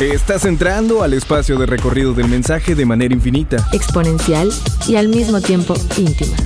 Estás entrando al espacio de recorrido del mensaje de manera infinita, exponencial y al mismo tiempo íntima.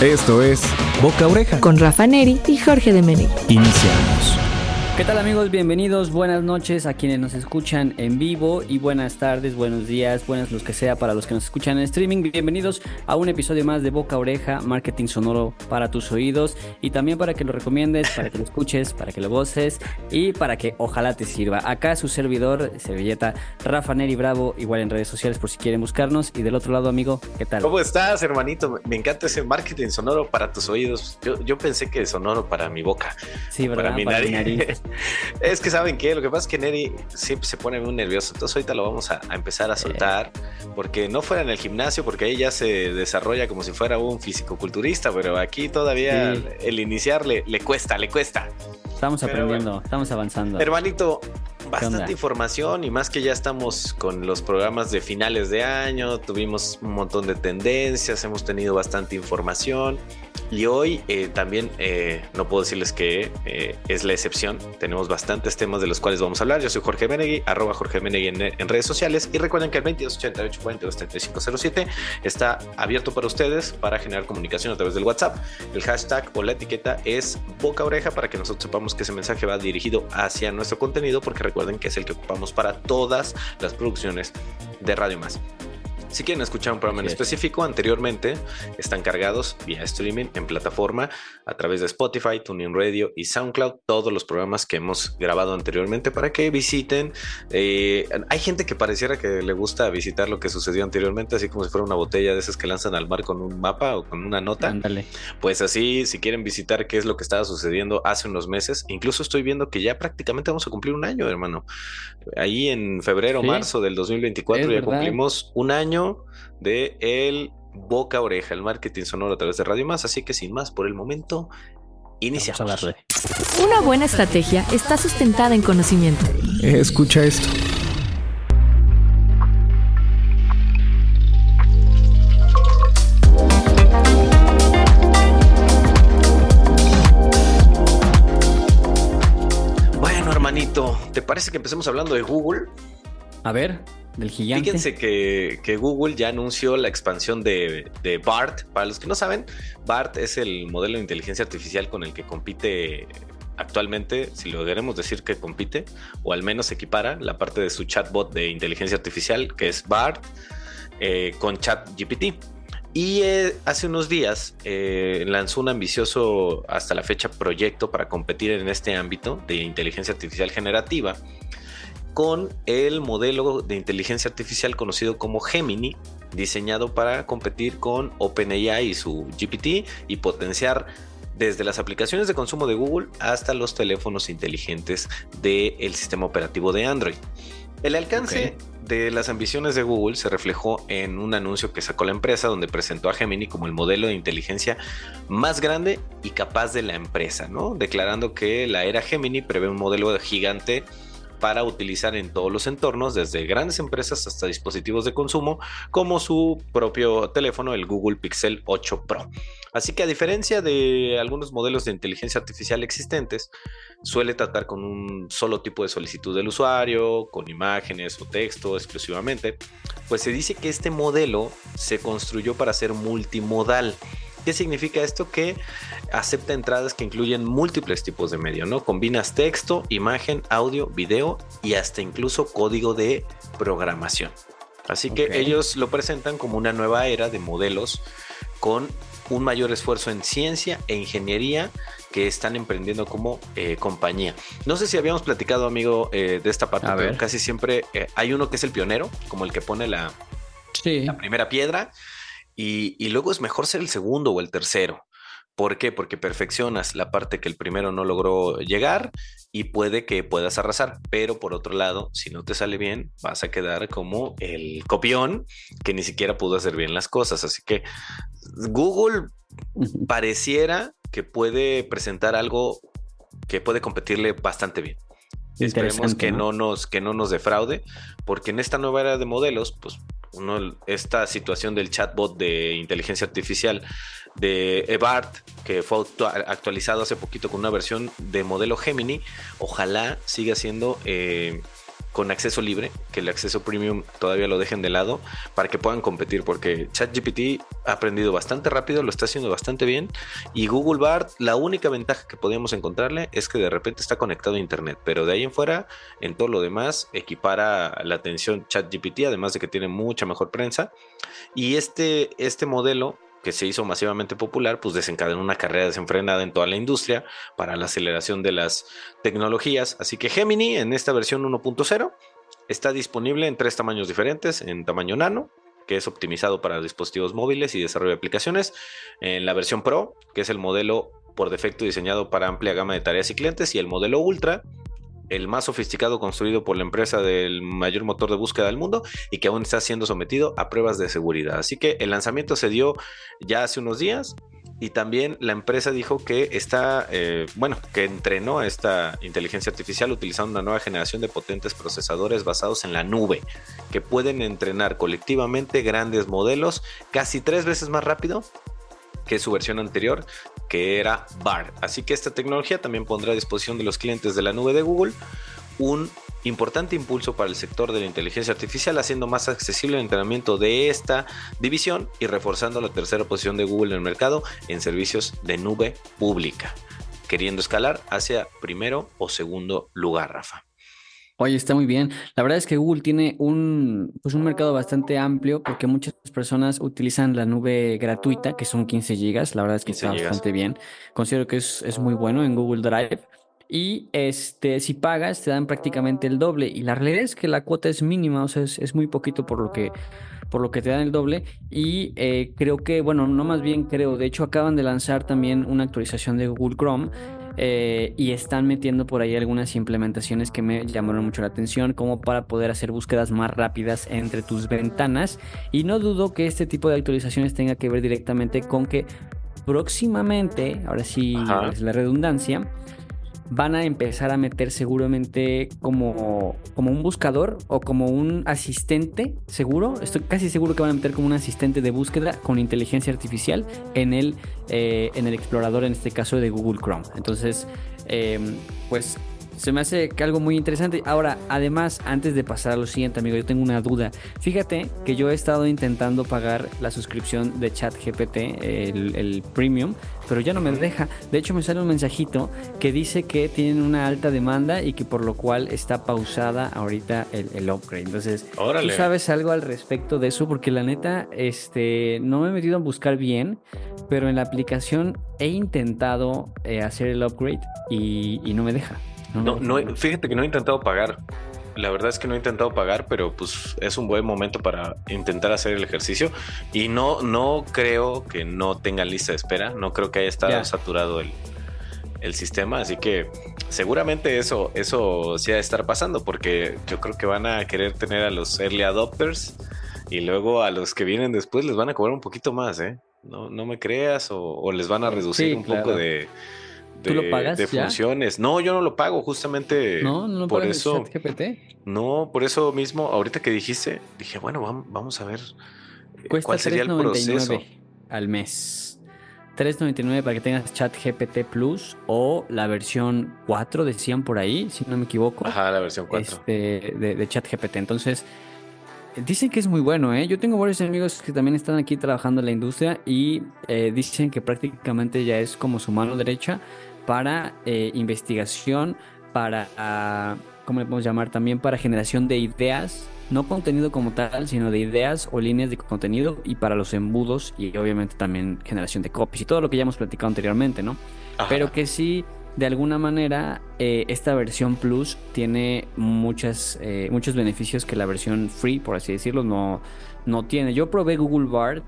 Esto es Boca Oreja con Rafa Neri y Jorge de. Iniciamos. ¿Qué tal amigos? Bienvenidos, buenas noches a quienes nos escuchan en vivo y buenas tardes, buenos días, buenas los que sea para los que nos escuchan en streaming. Bienvenidos a un episodio más de Boca Oreja, marketing sonoro para tus oídos y también para que lo recomiendes, para que lo escuches, para que lo goces y para que ojalá te sirva. Acá su servidor, servilleta Rafa Neri Bravo, igual en redes sociales por si quieren buscarnos. Y del otro lado, amigo, ¿qué tal? ¿Cómo estás, hermanito? Me encanta ese marketing sonoro para tus oídos. Yo, yo pensé que sonoro para mi boca. Sí, ¿verdad? Para mi nariz. es que saben qué, lo que pasa es que Neri siempre se pone muy nervioso, entonces ahorita lo vamos a, empezar a soltar, porque no fuera en el gimnasio, porque ahí ya se desarrolla como si fuera un fisicoculturista, pero aquí todavía el iniciar le, cuesta, le cuesta. Estamos aprendiendo, estamos avanzando. Hermanito, bastante información y más que ya estamos con los programas de finales de año, tuvimos un montón de tendencias, hemos tenido bastante información. Y hoy eh, también eh, no puedo decirles que eh, es la excepción. Tenemos bastantes temas de los cuales vamos a hablar. Yo soy Jorge Menegui, arroba Jorge Menegui en, redes sociales. Y recuerden que el 2288 está abierto para ustedes para generar comunicación a través del WhatsApp. El hashtag o la etiqueta es boca oreja para que nosotros sepamos que ese mensaje va dirigido hacia nuestro contenido, porque recuerden que es el que ocupamos para todas las producciones de Radio Más. Si quieren escuchar un programa en específico, anteriormente están cargados vía streaming en plataforma a través de Spotify, TuneIn Radio y SoundCloud, todos los programas que hemos grabado anteriormente para que visiten. Eh, hay gente que pareciera que le gusta visitar lo que sucedió anteriormente, así como si fuera una botella de esas que lanzan al mar con un mapa o con una nota. Ándale. Pues así, si quieren visitar qué es lo que estaba sucediendo hace unos meses, incluso estoy viendo que ya prácticamente vamos a cumplir un año, hermano. Ahí en febrero, marzo del 2024 ya cumplimos un año de el boca oreja, el marketing sonoro a través de Radio Más. Así que sin más por el momento, iniciamos. Una buena estrategia está sustentada en conocimiento. Escucha esto. Bueno, hermanito, ¿te parece que empecemos hablando de Google? A ver. Del gigante. Fíjense que, Google ya anunció la expansión de, BART. Para los que no saben, BART es el modelo de inteligencia artificial con el que compite actualmente, si lo queremos decir que compite, o al menos equipara la parte de su chatbot de inteligencia artificial, que es BART, eh, con ChatGPT. Y eh, hace unos días eh, lanzó un ambicioso, hasta la fecha, proyecto para competir en este ámbito de inteligencia artificial generativa con el modelo de inteligencia artificial conocido como Gemini, diseñado para competir con OpenAI y su GPT y potenciar desde las aplicaciones de consumo de Google hasta los teléfonos inteligentes del sistema operativo de Android. El alcance de las ambiciones de Google se reflejó en un anuncio que sacó la empresa donde presentó a Gemini como el modelo de inteligencia más grande y capaz de la empresa, ¿no? Declarando que la era Gemini prevé un modelo gigante para utilizar en todos los entornos, desde grandes empresas hasta dispositivos de consumo, como su propio teléfono, el Google Pixel 8 Pro. Así que a diferencia de algunos modelos de inteligencia artificial existentes, suele tratar con un solo tipo de solicitud del usuario, con imágenes o texto exclusivamente, pues se dice que este modelo se construyó para ser multimodal. ¿Qué significa esto? Que acepta entradas que incluyen múltiples tipos de medio, ¿no? Combinas texto, imagen, audio, video y hasta incluso código de programación. Así que ellos lo presentan como una nueva era de modelos con un mayor esfuerzo en ciencia e ingeniería que están emprendiendo como eh, compañía. No sé si habíamos platicado, amigo, eh, de esta parte, pero casi siempre eh, hay uno que es el pionero, como el que pone la, la primera piedra, y, luego es mejor ser el segundo o el tercero. ¿Por qué? Porque perfeccionas la parte que el primero no logró llegar y puede que puedas arrasar. Pero por otro lado, si no te sale bien, vas a quedar como el copión que ni siquiera pudo hacer bien las cosas. Así que Google pareciera que puede presentar algo que puede competirle bastante bien. Esperemos que ¿no? nos, que no nos defraude, porque en esta nueva era de modelos, pues esta situación del chatbot de inteligencia artificial de EBART, que fue actualizado hace poquito con una versión de modelo Gemini, ojalá siga siendo eh, con acceso libre, que el acceso premium todavía lo dejen de lado para que puedan competir, porque ChatGPT ha aprendido bastante rápido, lo está haciendo bastante bien y Google Bard, la única ventaja que podíamos encontrarle es que de repente está conectado a internet, pero de ahí en fuera, en todo lo demás, equipara la atención ChatGPT, además de que tiene mucha mejor prensa y este, este modelo que se hizo masivamente popular, pues desencadenó una carrera desenfrenada en toda la industria para la aceleración de las tecnologías. Así que Gemini en esta versión 1.0 está disponible en tres tamaños diferentes, en tamaño nano, que es optimizado para dispositivos móviles y desarrollo de aplicaciones, en la versión Pro, que es el modelo por defecto diseñado para amplia gama de tareas y clientes, y el modelo Ultra, el más sofisticado construido por la empresa del mayor motor de búsqueda del mundo y que aún está siendo sometido a pruebas de seguridad. Así que el lanzamiento se dio ya hace unos días y también la empresa dijo que está, eh, bueno, que entrenó esta inteligencia artificial utilizando una nueva generación de potentes procesadores basados en la nube que pueden entrenar colectivamente grandes modelos casi tres veces más rápido que su versión anterior, que era BART. Así que esta tecnología también pondrá a disposición de los clientes de la nube de Google un importante impulso para el sector de la inteligencia artificial, haciendo más accesible el entrenamiento de esta división y reforzando la tercera posición de Google en el mercado en servicios de nube pública, queriendo escalar hacia primero o segundo lugar, Rafa. Oye, está muy bien. La verdad es que Google tiene un, pues un mercado bastante amplio porque muchas personas utilizan la nube gratuita, que son 15 gigas. La verdad es que está bastante bien. Considero que es, es muy bueno en Google Drive. Y este, si pagas, te dan prácticamente el doble. Y la realidad es que la cuota es mínima, o sea, es, es muy poquito por lo que por lo que te dan el doble. Y eh, creo que, bueno, no más bien creo, de hecho acaban de lanzar también una actualización de Google Chrome eh, y están metiendo por ahí algunas implementaciones que me llamaron mucho la atención, como para poder hacer búsquedas más rápidas entre tus ventanas. Y no dudo que este tipo de actualizaciones tenga que ver directamente con que próximamente, ahora sí es la redundancia, van a empezar a meter seguramente como, como un buscador o como un asistente seguro. Estoy casi seguro que van a meter como un asistente de búsqueda con inteligencia artificial en el, eh, en el explorador, en este caso de Google Chrome. Entonces, eh, pues se me hace que algo muy interesante. Ahora, además, antes de pasar a lo siguiente, amigo, yo tengo una duda. Fíjate que yo he estado intentando pagar la suscripción de ChatGPT, el, el premium, pero ya no me deja. De hecho, me sale un mensajito que dice que tienen una alta demanda y que por lo cual está pausada ahorita el, upgrade. Entonces, ¿tú sabes algo al respecto de eso? Porque la neta, este, no me he metido a buscar bien, pero en la aplicación he intentado eh, hacer el upgrade y no me deja. No, no, fíjate que no he intentado pagar. La verdad es que no he intentado pagar, pero pues es un buen momento para intentar hacer el ejercicio. Y no, no creo que no tengan lista de espera. No creo que haya estado saturado el, el, sistema. Así que seguramente eso, eso sí ha de estar pasando, porque yo creo que van a querer tener a los early adopters y luego a los que vienen después les van a cobrar un poquito más, ¿eh? No, no me creas, o, les van a reducir un poco de ¿Tú lo pagas de funciones. No, yo no lo pago, justamente. No, no lo por eso. No, por eso mismo, ahorita que dijiste, dije, bueno, vamos, a ver eh, Cuesta cuál sería el proceso. Al mes. 3.99 para que tengas chat GPT Plus o la versión 4 decían por ahí, si no me equivoco. Ajá, la versión 4. Este, de, de chat GPT. Entonces, Dicen que es muy bueno, ¿eh? Yo tengo varios amigos que también están aquí trabajando en la industria y eh, dicen que prácticamente ya es como su mano derecha para eh, investigación, para, uh, ¿cómo le podemos llamar? También para generación de ideas, no contenido como tal, sino de ideas o líneas de contenido y para los embudos y obviamente también generación de copies y todo lo que ya hemos platicado anteriormente, ¿no? Pero que sí, de alguna manera, eh, esta versión Plus tiene muchas, eh, muchos beneficios que la versión Free, por así decirlo, no, no tiene. Yo probé Google Bart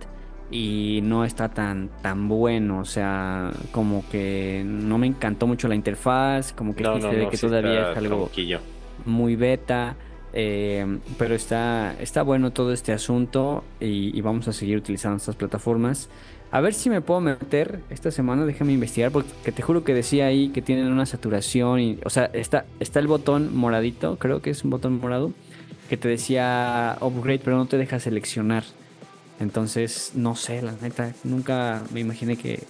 y no está tan tan bueno, o sea, como que no me encantó mucho la interfaz, como que se ve que todavía es algo muy beta, eh, pero está está bueno todo este asunto y, vamos a seguir utilizando estas plataformas. A ver si me puedo meter esta semana, déjame investigar, porque te juro que decía ahí que tienen una saturación, y, o sea, está, está el botón moradito, creo que es un botón morado, que te decía upgrade, pero no te deja seleccionar. Entonces, no sé, la neta, nunca me imaginé que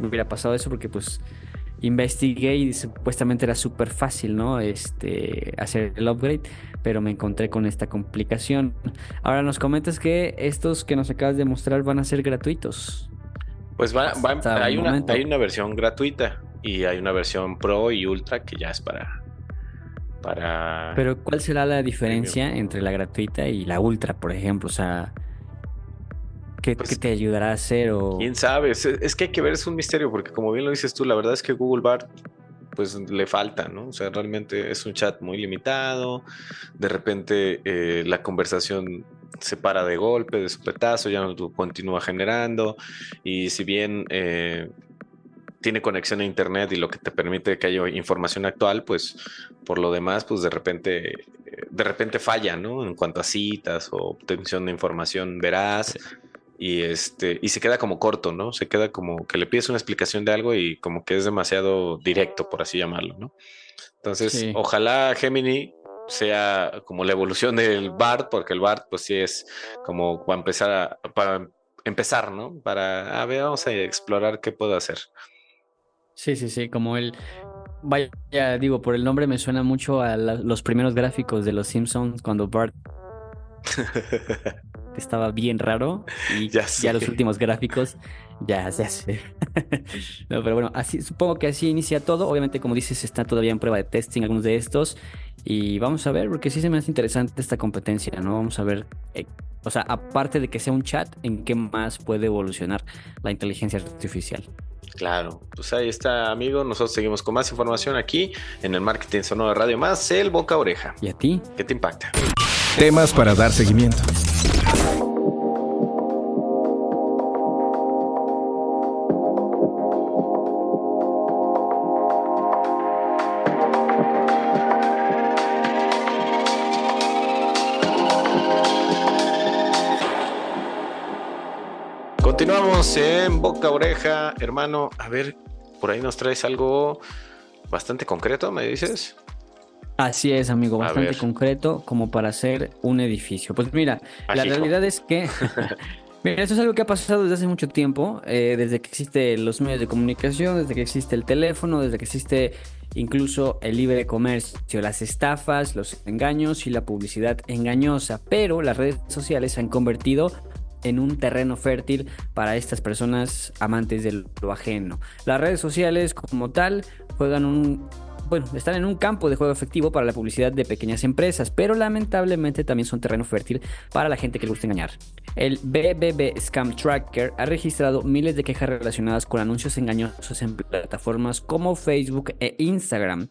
hubiera pasado eso porque pues investigué y supuestamente era súper fácil, ¿no? Este, hacer el upgrade, pero me encontré con esta complicación. Ahora nos comentas que estos que nos acabas de mostrar van a ser gratuitos. Pues va, hay, una, hay una versión gratuita y hay una versión Pro y Ultra que ya es para... para pero ¿cuál será la diferencia entre la gratuita y la Ultra, por ejemplo? O sea... ¿Qué, pues te ayudará a hacer? O... Quién sabe, es, que hay que ver, es un misterio, porque como bien lo dices tú, la verdad es que Google Bart pues le falta, ¿no? O sea, realmente es un chat muy limitado, de repente eh, la conversación se para de golpe, de sopetazo, ya no continúa generando, y si bien eh, tiene conexión a internet y lo que te permite que haya información actual, pues por lo demás, pues de repente, de repente falla, ¿no? En cuanto a citas o obtención de información veraz y este y se queda como corto, ¿no? Se queda como que le pides una explicación de algo y como que es demasiado directo, por así llamarlo, ¿no? Entonces, ojalá Gemini sea como la evolución del BART, porque el BART pues sí es como para empezar a, para empezar, ¿no? Para, a ver, vamos a explorar qué puedo hacer. Sí, sí, sí, como el, vaya, digo, por el nombre me suena mucho a los primeros gráficos de los Simpsons cuando Bart estaba bien raro y ya, los últimos gráficos ya se hace. no, pero bueno, así supongo que así inicia todo. Obviamente, como dices, está todavía en prueba de testing algunos de estos y vamos a ver porque sí se me hace interesante esta competencia, ¿no? Vamos a ver eh, o sea, aparte de que sea un chat, ¿en qué más puede evolucionar la inteligencia artificial? Claro, pues ahí está, amigo. Nosotros seguimos con más información aquí en el Marketing Sonoro de Radio Más, el Boca Oreja. ¿Y a ti? ¿Qué te impacta? Temas para dar seguimiento. Continuamos en Boca Oreja, hermano. A ver, por ahí nos traes algo bastante concreto, ¿me dices? Así es, amigo, bastante concreto como para hacer un edificio. Pues mira, la realidad es que... Mira, eso es algo que ha pasado desde hace mucho tiempo, eh, desde que existen los medios de comunicación, desde que existe el teléfono, desde que existe incluso el libre comercio, las estafas, los engaños y la publicidad engañosa. Pero las redes sociales se han convertido en un terreno fértil para estas personas amantes de lo ajeno. Las redes sociales como tal juegan un bueno, están en un campo de juego efectivo para la publicidad de pequeñas empresas, pero lamentablemente también son terreno fértil para la gente que le gusta engañar. El BBB Scam Tracker ha registrado miles de quejas relacionadas con anuncios engañosos en plataformas como Facebook e Instagram.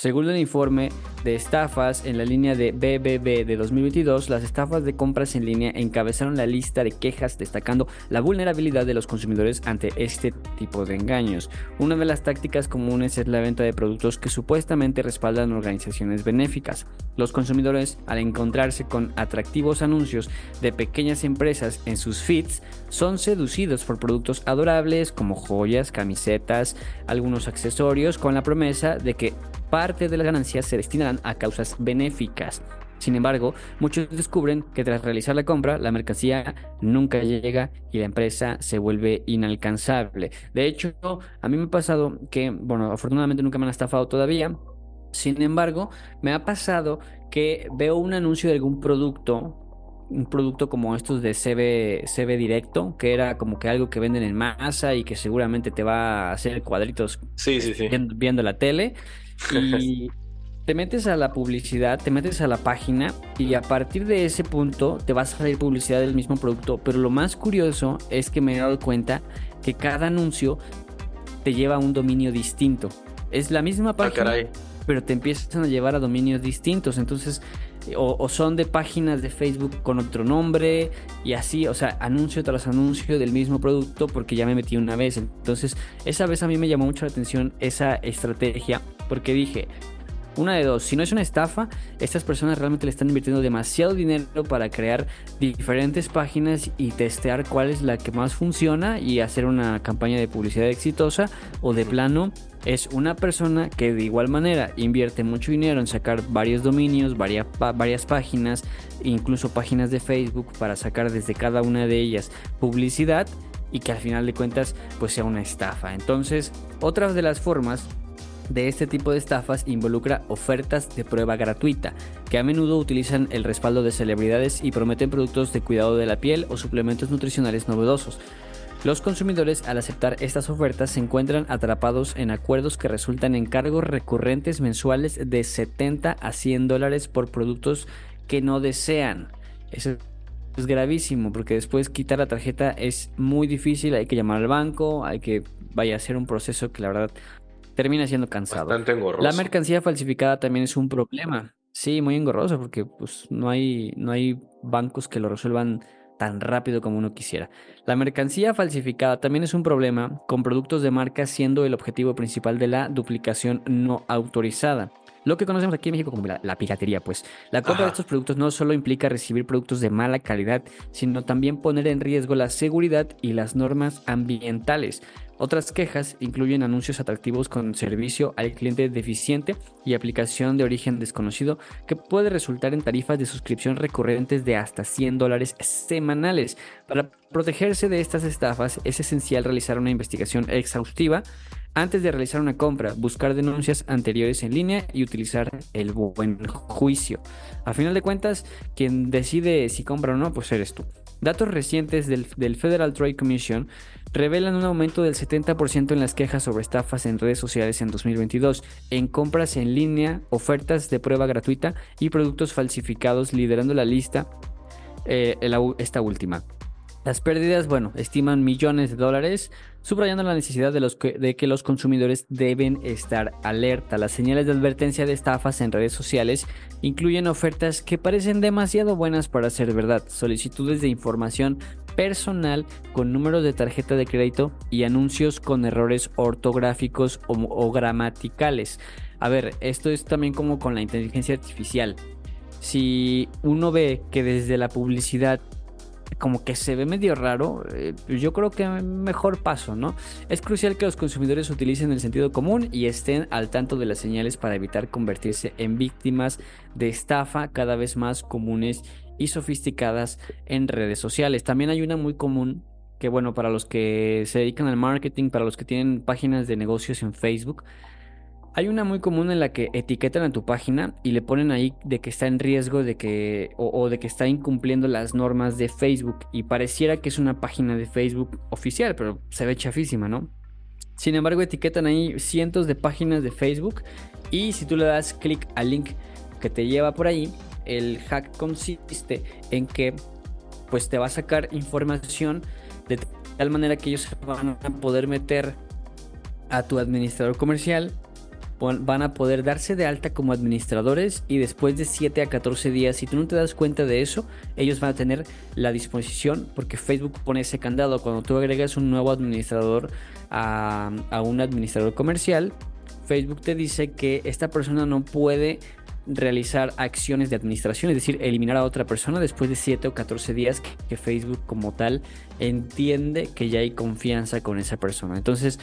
Según el informe de estafas en la línea de BBB de 2022, las estafas de compras en línea encabezaron la lista de quejas destacando la vulnerabilidad de los consumidores ante este tipo de engaños. Una de las tácticas comunes es la venta de productos que supuestamente respaldan organizaciones benéficas. Los consumidores, al encontrarse con atractivos anuncios de pequeñas empresas en sus feeds, son seducidos por productos adorables como joyas, camisetas, algunos accesorios, con la promesa de que parte de las ganancias se destinarán a causas benéficas. Sin embargo, muchos descubren que tras realizar la compra, la mercancía nunca llega y la empresa se vuelve inalcanzable. De hecho, a mí me ha pasado que, bueno, afortunadamente nunca me han estafado todavía. Sin embargo, me ha pasado que veo un anuncio de algún producto un producto como estos de CB, CB Directo, que era como que algo que venden en masa y que seguramente te va a hacer cuadritos sí, sí, sí. viendo la tele. Y te metes a la publicidad, te metes a la página y a partir de ese punto te vas a salir publicidad del mismo producto. Pero lo más curioso es que me he dado cuenta que cada anuncio te lleva a un dominio distinto. Es la misma ah, página, pero te empiezan a llevar a dominios distintos. Entonces, o, son de páginas de Facebook con otro nombre y así, o sea, anuncio tras anuncio del mismo producto porque ya me metí una vez. Entonces, esa vez a mí me llamó mucho la atención esa estrategia porque dije, una de dos, si no es una estafa, estas personas realmente le están invirtiendo demasiado dinero para crear diferentes páginas y testear cuál es la que más funciona y hacer una campaña de publicidad exitosa o de plano es una persona que de igual manera invierte mucho dinero en sacar varios dominios, varias, varias páginas, incluso páginas de Facebook para sacar desde cada una de ellas publicidad y que al final de cuentas pues sea una estafa. Entonces, otra de las formas de este tipo de estafas involucra ofertas de prueba gratuita, que a menudo utilizan el respaldo de celebridades y prometen productos de cuidado de la piel o suplementos nutricionales novedosos. Los consumidores al aceptar estas ofertas se encuentran atrapados en acuerdos que resultan en cargos recurrentes mensuales de 70 a 100 dólares por productos que no desean. Eso es gravísimo porque después quitar la tarjeta es muy difícil, hay que llamar al banco, hay que vaya a ser un proceso que la verdad termina siendo cansado. La mercancía falsificada también es un problema. Sí, muy engorroso porque pues no hay no hay bancos que lo resuelvan tan rápido como uno quisiera. La mercancía falsificada también es un problema, con productos de marca siendo el objetivo principal de la duplicación no autorizada. Lo que conocemos aquí en México como la, piratería, pues. La compra de estos productos no solo implica recibir productos de mala calidad, sino también poner en riesgo la seguridad y las normas ambientales. Otras quejas incluyen anuncios atractivos con servicio al cliente deficiente y aplicación de origen desconocido que puede resultar en tarifas de suscripción recurrentes de hasta 100 dólares semanales. Para protegerse de estas estafas es esencial realizar una investigación exhaustiva antes de realizar una compra, buscar denuncias anteriores en línea y utilizar el buen juicio. A final de cuentas, quien decide si compra o no, pues eres tú. Datos recientes del, Federal Trade Commission revelan un aumento del 70% en las quejas sobre estafas en redes sociales en 2022, en compras en línea, ofertas de prueba gratuita y productos falsificados, liderando la lista eh, esta última. Las pérdidas, bueno, estiman millones de dólares, subrayando la necesidad de, que, los consumidores deben estar alerta. Las señales de advertencia de estafas en redes sociales incluyen ofertas que parecen demasiado buenas para ser verdad, solicitudes de información personal con números de tarjeta de crédito y anuncios con errores ortográficos o gramaticales. A ver, esto es también como con la inteligencia artificial. Si uno ve que desde la publicidad como que se ve medio raro, eh, yo creo que mejor paso, ¿no? Es crucial que los consumidores utilicen el sentido común y estén al tanto de las señales para evitar convertirse en víctimas de estafa cada vez más comunes y sofisticadas en redes sociales. También hay una muy común que, bueno, para los que se dedican al marketing, para los que tienen páginas de negocios en Facebook, hay una muy común en la que etiquetan a tu página y le ponen ahí de que está en riesgo de que o, de que está incumpliendo las normas de Facebook y pareciera que es una página de Facebook oficial, pero se ve chafísima, ¿no? Sin embargo, etiquetan ahí cientos de páginas de Facebook y si tú le das clic al link que te lleva por ahí, el hack consiste en que pues te va a sacar información de tal manera que ellos van a poder meter a tu administrador comercial van a poder darse de alta como administradores y después de 7 a 14 días, si tú no te das cuenta de eso, ellos van a tener la disposición, porque Facebook pone ese candado, cuando tú agregas un nuevo administrador a, a un administrador comercial, Facebook te dice que esta persona no puede realizar acciones de administración, es decir, eliminar a otra persona después de 7 o 14 días que, que, Facebook como tal entiende que ya hay confianza con esa persona. Entonces,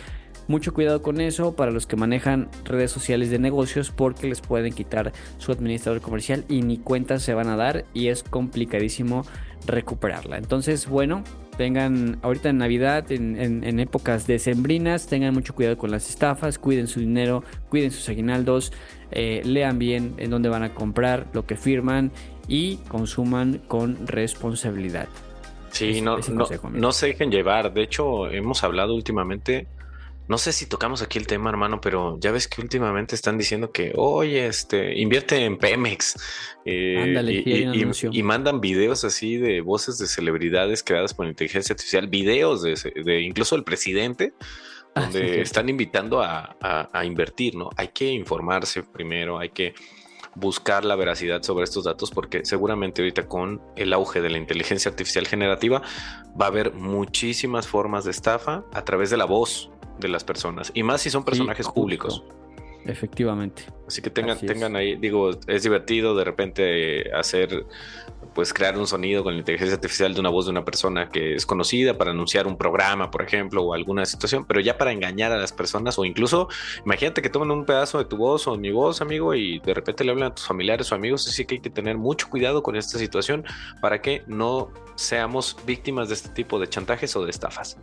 mucho cuidado con eso para los que manejan redes sociales de negocios porque les pueden quitar su administrador comercial y ni cuentas se van a dar y es complicadísimo recuperarla. Entonces, bueno, tengan ahorita en Navidad, en, épocas decembrinas, tengan mucho cuidado con las estafas, cuiden su dinero, cuiden sus aguinaldos, eh, lean bien en dónde van a comprar, lo que firman y consuman con responsabilidad. Sí, no, no se dejen llevar. De hecho, hemos hablado últimamente no sé si tocamos aquí el tema, hermano, pero ya ves que últimamente están diciendo que, oye, este, invierte en Pemex. Eh, y, mandan videos así de voces de celebridades creadas por inteligencia artificial, videos de, incluso el presidente, ah, donde están invitando a, a, invertir, ¿no? Hay que informarse primero, hay que buscar la veracidad sobre estos datos porque seguramente ahorita con el auge de la inteligencia artificial generativa va a haber muchísimas formas de estafa a través de la voz de las personas. Y más si son personajes públicos. Efectivamente. Así que tengan, tengan ahí, digo, es divertido de repente hacer pues crear un sonido con la inteligencia artificial de una voz de una persona que es conocida para anunciar un programa, por ejemplo, o alguna situación, pero ya para engañar a las personas o incluso imagínate que toman un pedazo de tu voz o mi voz, amigo, y de repente le hablan a tus familiares o amigos, así que hay que tener mucho cuidado con esta situación para que no seamos víctimas de este tipo de chantajes o de estafas.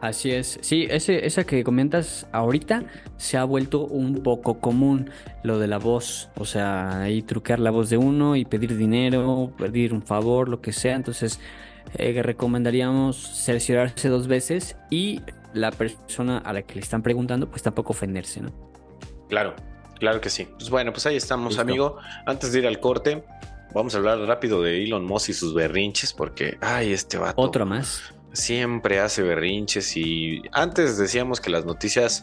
Así es. Sí, ese, esa que comentas ahorita se ha vuelto un poco común, lo de la voz. O sea, ahí truquear la voz de uno y pedir dinero, pedir un favor, lo que sea. Entonces, eh, recomendaríamos cerciorarse dos veces y la persona a la que le están preguntando, pues tampoco ofenderse, ¿no? Claro, claro que sí. Pues bueno, pues ahí estamos, amigo. Antes de ir al corte, vamos a hablar rápido de Elon Musk y sus berrinches, porque, ay, este vato. Otro más siempre hace berrinches y antes decíamos que las noticias,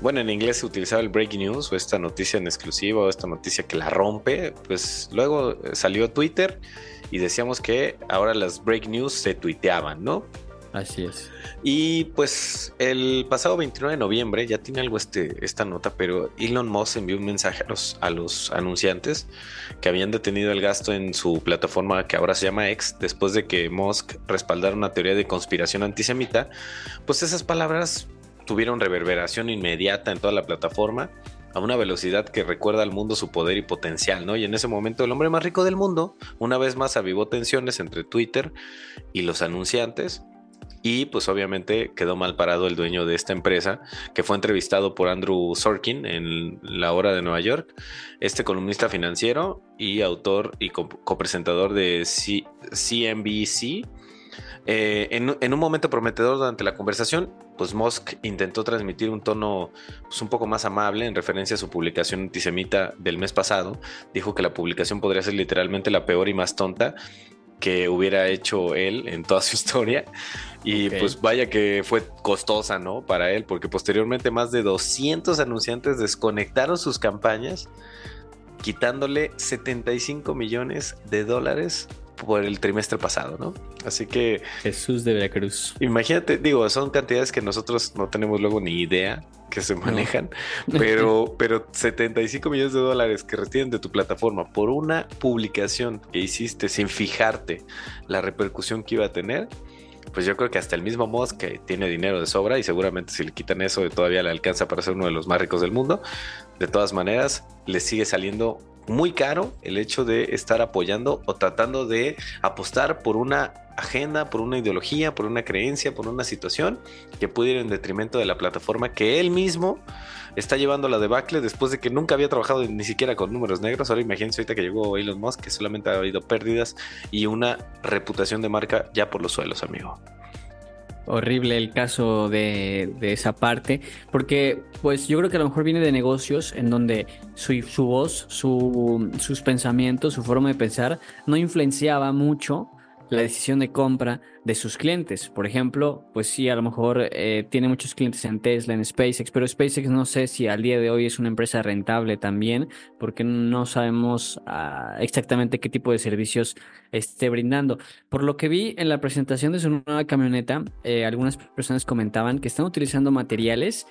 bueno, en inglés se utilizaba el breaking news o esta noticia en exclusiva o esta noticia que la rompe, pues luego salió Twitter y decíamos que ahora las break news se tuiteaban, ¿no? Así es. Y pues el pasado 29 de noviembre, ya tiene algo este, esta nota, pero Elon Musk envió un mensaje a los, a los anunciantes que habían detenido el gasto en su plataforma que ahora se llama X, después de que Musk respaldara una teoría de conspiración antisemita, pues esas palabras tuvieron reverberación inmediata en toda la plataforma a una velocidad que recuerda al mundo su poder y potencial, ¿no? Y en ese momento el hombre más rico del mundo, una vez más avivó tensiones entre Twitter y los anunciantes, y pues obviamente quedó mal parado el dueño de esta empresa, que fue entrevistado por Andrew Sorkin en La Hora de Nueva York, este columnista financiero y autor y copresentador de CNBC. Eh, en, un momento prometedor durante la conversación, pues Musk intentó transmitir un tono pues, un poco más amable en referencia a su publicación antisemita del mes pasado. Dijo que la publicación podría ser literalmente la peor y más tonta que hubiera hecho él en toda su historia. Y pues vaya que fue costosa, ¿no? Para él, porque posteriormente más de 200 anunciantes desconectaron sus campañas, quitándole 75 millones de dólares por el trimestre pasado, ¿no? Así que... Jesús de Veracruz. Imagínate, digo, son cantidades que nosotros no tenemos luego ni idea que se manejan, pero, pero 75 millones de dólares que retienen de tu plataforma por una publicación que hiciste sin fijarte la repercusión que iba a tener, pues yo creo que hasta el mismo que tiene dinero de sobra y seguramente si le quitan eso todavía le alcanza para ser uno de los más ricos del mundo. De todas maneras, le sigue saliendo muy caro el hecho de estar apoyando o tratando de apostar por una agenda, por una ideología, por una creencia, por una situación que puede ir en detrimento de la plataforma que él mismo está llevando la debacle después de que nunca había trabajado ni siquiera con números negros. Ahora imagínense ahorita que llegó Elon Musk que solamente ha habido pérdidas y una reputación de marca ya por los suelos, amigo horrible el caso de, esa parte, porque pues yo creo que a lo mejor viene de negocios en donde su, su voz, su, sus pensamientos, su forma de pensar no influenciaba mucho la decisión de compra de sus clientes. Por ejemplo, pues sí, a lo mejor eh, tiene muchos clientes en Tesla, en SpaceX, pero SpaceX no sé si al día de hoy es una empresa rentable también, porque no sabemos ah, exactamente qué tipo de servicios esté brindando. Por lo que vi en la presentación de su nueva camioneta, eh, algunas personas comentaban que están utilizando materiales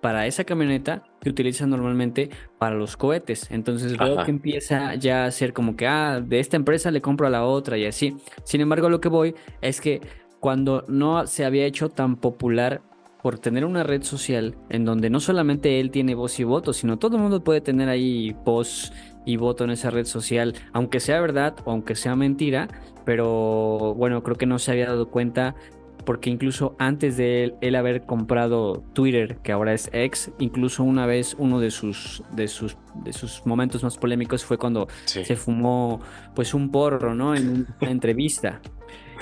para esa camioneta que utilizan normalmente para los cohetes. Entonces veo que empieza ya a ser como que, ah, de esta empresa le compro a la otra y así. Sin embargo, lo que voy es que cuando no se había hecho tan popular por tener una red social en donde no solamente él tiene voz y voto, sino todo el mundo puede tener ahí voz y voto en esa red social, aunque sea verdad o aunque sea mentira, pero bueno, creo que no se había dado cuenta porque incluso antes de él, haber comprado Twitter, que ahora es X, incluso una vez uno de sus, de sus, de sus momentos más polémicos fue cuando se fumó pues un porro, ¿no? En una entrevista.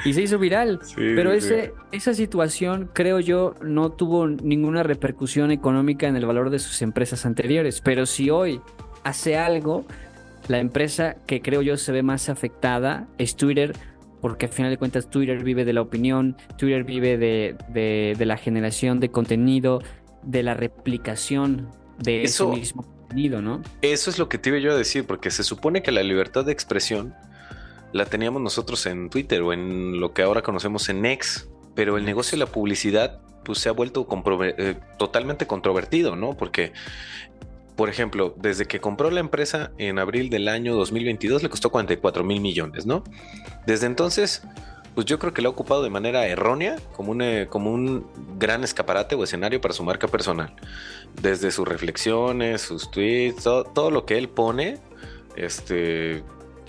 Y se hizo viral. pero ese, esa situación, creo yo, no tuvo ninguna repercusión económica en el valor de sus empresas anteriores. Pero si hoy hace algo, la empresa que creo yo se ve más afectada es Twitter porque al final de cuentas Twitter vive de la opinión, Twitter vive de, la generación de contenido, de la replicación de eso, ese mismo contenido, ¿no? Eso es lo que te iba yo a decir, porque se supone que la libertad de expresión la teníamos nosotros en Twitter o en lo que ahora conocemos en X, pero el negocio de la publicidad pues se ha vuelto eh, totalmente controvertido, ¿no? Porque por ejemplo, desde que compró la empresa en abril del año 2022 le costó 44 mil millones, ¿no? Desde entonces, pues yo creo que lo ha ocupado de manera errónea como un, eh, como un gran escaparate o escenario para su marca personal. Desde sus reflexiones, sus tweets, todo, todo lo que él pone, este,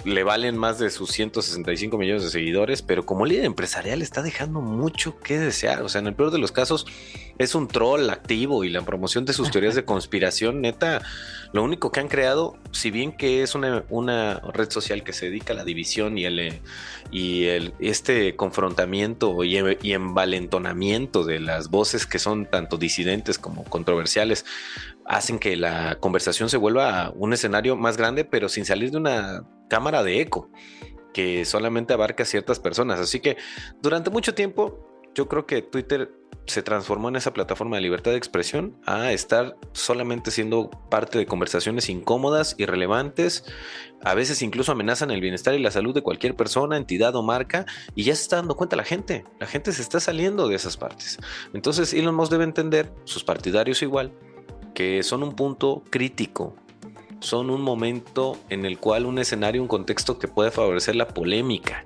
le valen más de sus 165 millones de seguidores, pero como líder empresarial está dejando mucho que desear. O sea, en el peor de los casos es un troll activo y la promoción de sus teorías de conspiración, neta, lo único que han creado, si bien que es una, una red social que se dedica a la división y el, y el este confrontamiento y, y envalentonamiento de las voces que son tanto disidentes como controversiales, hacen que la conversación se vuelva un escenario más grande, pero sin salir de una cámara de eco que solamente abarca a ciertas personas. Así que durante mucho tiempo yo creo que Twitter se transformó en esa plataforma de libertad de expresión a estar solamente siendo parte de conversaciones incómodas, irrelevantes, a veces incluso amenazan el bienestar y la salud de cualquier persona, entidad o marca, y ya se está dando cuenta la gente, la gente se está saliendo de esas partes. Entonces Elon Musk debe entender, sus partidarios igual, que son un punto crítico, son un momento en el cual un escenario, un contexto que puede favorecer la polémica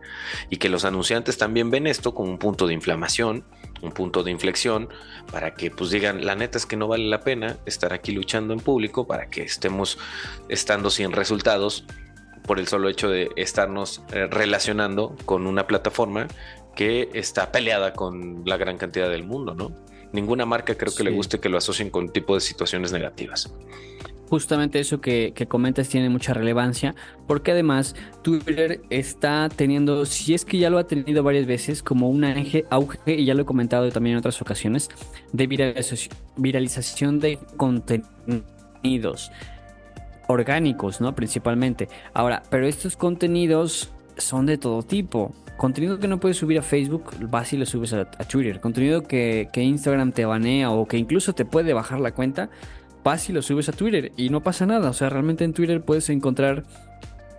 y que los anunciantes también ven esto como un punto de inflamación, un punto de inflexión para que pues digan la neta es que no vale la pena estar aquí luchando en público para que estemos estando sin resultados por el solo hecho de estarnos eh, relacionando con una plataforma que está peleada con la gran cantidad del mundo, ¿no? Ninguna marca creo que le guste que lo asocien con tipo de situaciones negativas. Justamente eso que, comentas tiene mucha relevancia, porque además Twitter está teniendo, si es que ya lo ha tenido varias veces, como un auge, y ya lo he comentado también en otras ocasiones, de viralización de contenidos orgánicos, ¿no? Principalmente. Ahora, pero estos contenidos son de todo tipo. Contenido que no puedes subir a Facebook, vas y lo subes a, Twitter. Contenido que, Instagram te banea o que incluso te puede bajar la cuenta, vas y lo subes a Twitter y no pasa nada. O sea, realmente en Twitter puedes encontrar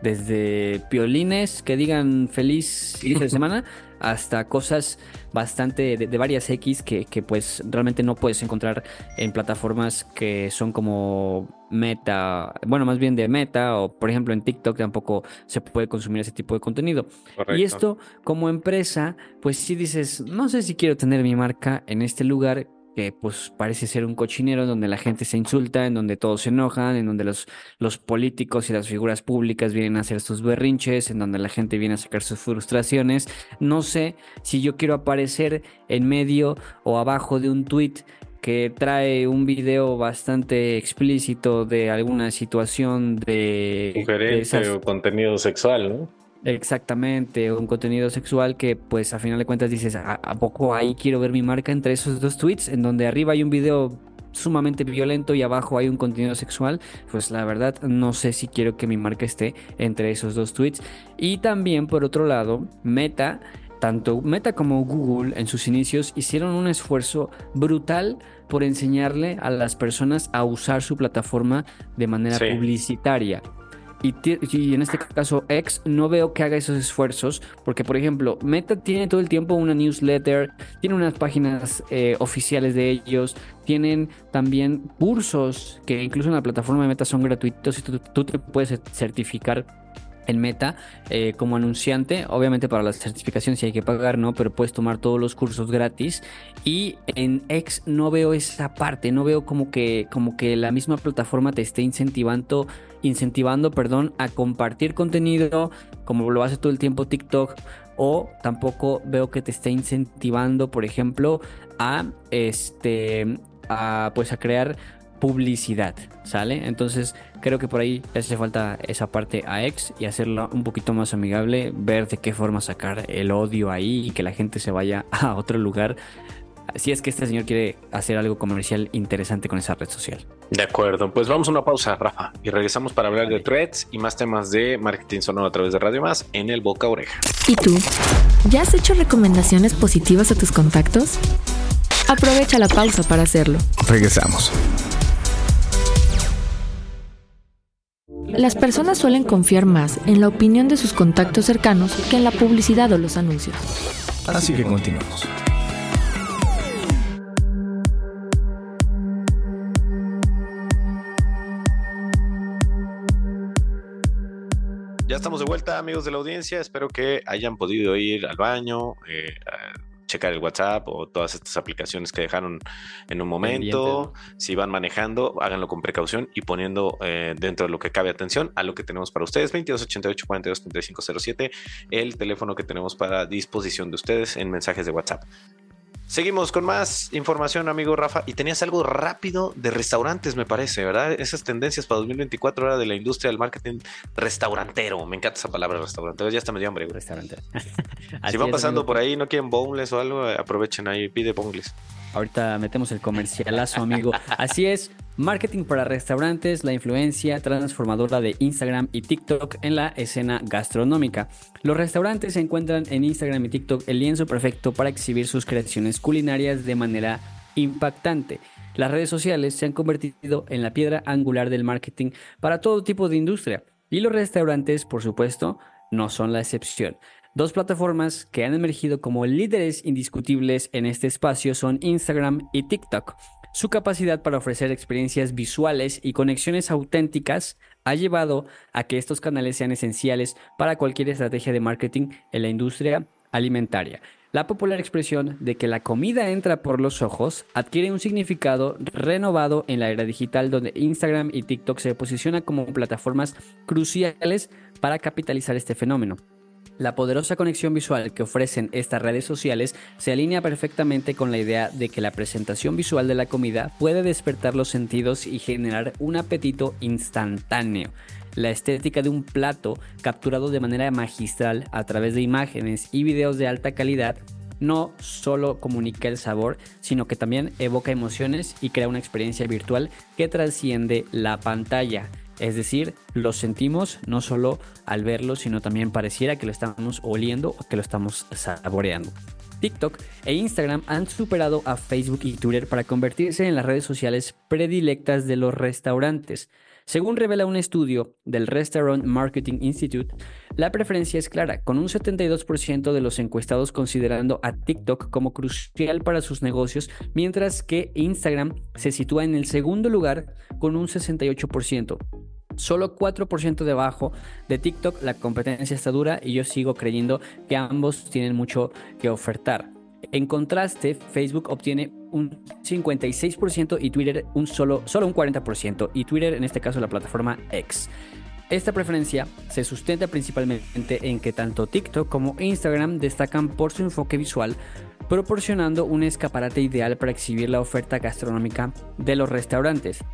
desde piolines que digan feliz inicio de semana hasta cosas bastante de, varias X que, pues realmente no puedes encontrar en plataformas que son como meta, bueno, más bien de meta o por ejemplo en TikTok tampoco se puede consumir ese tipo de contenido. Y esto como empresa, pues si dices, no sé si quiero tener mi marca en este lugar que pues parece ser un cochinero en donde la gente se insulta, en donde todos se enojan, en donde los, los políticos y las figuras públicas vienen a hacer sus berrinches, en donde la gente viene a sacar sus frustraciones. No sé si yo quiero aparecer en medio o abajo de un tweet que trae un video bastante explícito de alguna situación de... Sugerencia o contenido sexual, ¿no? Exactamente, un contenido sexual que pues a final de cuentas dices, ¿a, poco ahí quiero ver mi marca entre esos dos tweets? En donde arriba hay un video sumamente violento y abajo hay un contenido sexual, pues la verdad no sé si quiero que mi marca esté entre esos dos tweets. Y también por otro lado, Meta, tanto Meta como Google en sus inicios hicieron un esfuerzo brutal por enseñarle a las personas a usar su plataforma de manera publicitaria. Y, en este caso X no veo que haga esos esfuerzos porque por ejemplo Meta tiene todo el tiempo una newsletter, tiene unas páginas eh, oficiales de ellos, tienen también cursos que incluso en la plataforma de Meta son gratuitos y tú te puedes certificar en Meta eh, como anunciante. Obviamente para las certificaciones sí hay que pagar, ¿no? Pero puedes tomar todos los cursos gratis. Y en X no veo esa parte, no veo como que, como que la misma plataforma te esté incentivando, incentivando, perdón, a compartir contenido como lo hace todo el tiempo TikTok. O tampoco veo que te esté incentivando, por ejemplo, a este a pues a crear publicidad, ¿sale? Entonces creo que por ahí le hace falta esa parte a X y hacerla un poquito más amigable, ver de qué forma sacar el odio ahí y que la gente se vaya a otro lugar. Si es que este señor quiere hacer algo comercial interesante con esa red social. De acuerdo, pues vamos a una pausa, Rafa, y regresamos para hablar de threads y más temas de marketing sonoro a través de Radio Más en el Boca Oreja. ¿Y tú? ¿Ya has hecho recomendaciones positivas a tus contactos? Aprovecha la pausa para hacerlo. Regresamos. Las personas suelen confiar más en la opinión de sus contactos cercanos que en la publicidad o los anuncios. Así que continuamos. Ya estamos de vuelta, amigos de la audiencia. Espero que hayan podido ir al baño, eh, checar el WhatsApp o todas estas aplicaciones que dejaron en un momento. Si van manejando, háganlo con precaución y poniendo eh, dentro de lo que cabe atención a lo que tenemos para ustedes. 2288 42 3507, el teléfono que tenemos para disposición de ustedes en mensajes de WhatsApp. Seguimos con más información, amigo Rafa. Y tenías algo rápido de restaurantes, me parece, ¿verdad? Esas tendencias para 2024 era de la industria del marketing restaurantero. Me encanta esa palabra restaurantero. Ya está medio hambre, güey. Restaurante. si van pasando por ahí, no quieren boneless o algo, aprovechen ahí, pide boneless. Ahorita metemos el comercialazo, amigo. Así es, marketing para restaurantes, la influencia transformadora de Instagram y TikTok en la escena gastronómica. Los restaurantes encuentran en Instagram y TikTok el lienzo perfecto para exhibir sus creaciones culinarias de manera impactante. Las redes sociales se han convertido en la piedra angular del marketing para todo tipo de industria. Y los restaurantes, por supuesto, no son la excepción. Dos plataformas que han emergido como líderes indiscutibles en este espacio son Instagram y TikTok. Su capacidad para ofrecer experiencias visuales y conexiones auténticas ha llevado a que estos canales sean esenciales para cualquier estrategia de marketing en la industria alimentaria. La popular expresión de que la comida entra por los ojos adquiere un significado renovado en la era digital donde Instagram y TikTok se posicionan como plataformas cruciales para capitalizar este fenómeno. La poderosa conexión visual que ofrecen estas redes sociales se alinea perfectamente con la idea de que la presentación visual de la comida puede despertar los sentidos y generar un apetito instantáneo. La estética de un plato capturado de manera magistral a través de imágenes y videos de alta calidad no solo comunica el sabor, sino que también evoca emociones y crea una experiencia virtual que trasciende la pantalla. Es decir, lo sentimos no solo al verlo, sino también pareciera que lo estamos oliendo o que lo estamos saboreando. TikTok e Instagram han superado a Facebook y Twitter para convertirse en las redes sociales predilectas de los restaurantes. Según revela un estudio del Restaurant Marketing Institute, la preferencia es clara, con un 72% de los encuestados considerando a TikTok como crucial para sus negocios, mientras que Instagram se sitúa en el segundo lugar con un 68%. Solo 4% debajo de TikTok, la competencia está dura y yo sigo creyendo que ambos tienen mucho que ofertar. En contraste, Facebook obtiene un 56% y Twitter un solo, solo un 40%, y Twitter en este caso la plataforma X. Esta preferencia se sustenta principalmente en que tanto TikTok como Instagram destacan por su enfoque visual, proporcionando un escaparate ideal para exhibir la oferta gastronómica de los restaurantes.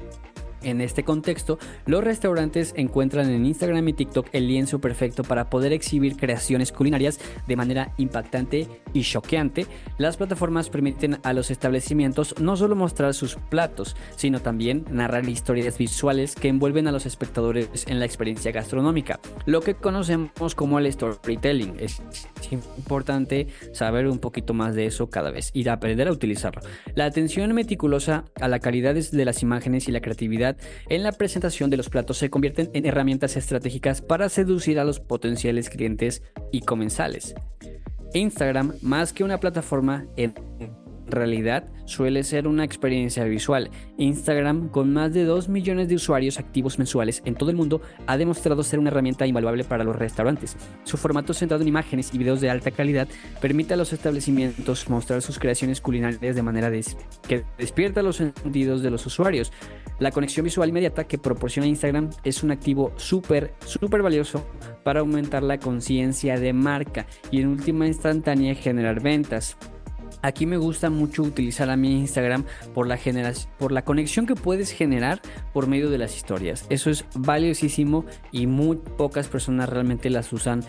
En este contexto, los restaurantes encuentran en Instagram y TikTok el lienzo perfecto para poder exhibir creaciones culinarias de manera impactante y choqueante. Las plataformas permiten a los establecimientos no solo mostrar sus platos, sino también narrar historias visuales que envuelven a los espectadores en la experiencia gastronómica, lo que conocemos como el storytelling. Es importante saber un poquito más de eso cada vez y aprender a utilizarlo. La atención meticulosa a la calidad de las imágenes y la creatividad en la presentación de los platos se convierten en herramientas estratégicas para seducir a los potenciales clientes y comensales. Instagram, más que una plataforma en realidad suele ser una experiencia visual. Instagram, con más de 2 millones de usuarios activos mensuales en todo el mundo, ha demostrado ser una herramienta invaluable para los restaurantes. Su formato centrado en imágenes y videos de alta calidad permite a los establecimientos mostrar sus creaciones culinarias de manera que despierta los sentidos de los usuarios. La conexión visual inmediata que proporciona Instagram es un activo súper, súper valioso para aumentar la conciencia de marca y en última instantánea generar ventas. Aquí me gusta mucho utilizar a mi Instagram por la, por la conexión que puedes generar por medio de las historias. Eso es valiosísimo y muy pocas personas realmente las usan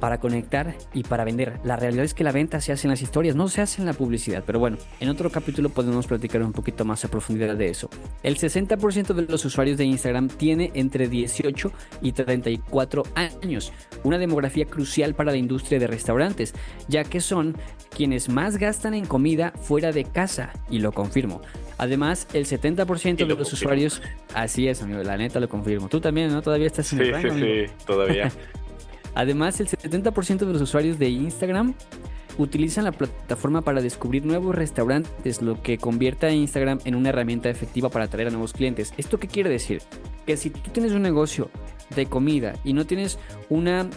para conectar y para vender. La realidad es que la venta se hace en las historias, no se hace en la publicidad. Pero bueno, en otro capítulo podemos platicar un poquito más a profundidad de eso. El 60% de los usuarios de Instagram tiene entre 18 y 34 años, una demografía crucial para la industria de restaurantes, ya que son quienes más gastan en comida fuera de casa, y lo confirmo. Además, el 70% de los usuarios, así es, amigo, la neta lo confirmo. Tú también, ¿no? Todavía estás en el rango, Sí, sí, todavía. Además, el 70% de los usuarios de Instagram utilizan la plataforma para descubrir nuevos restaurantes, lo que convierte a Instagram en una herramienta efectiva para atraer a nuevos clientes. ¿Esto qué quiere decir? Que si tú tienes un negocio de comida y no tienes una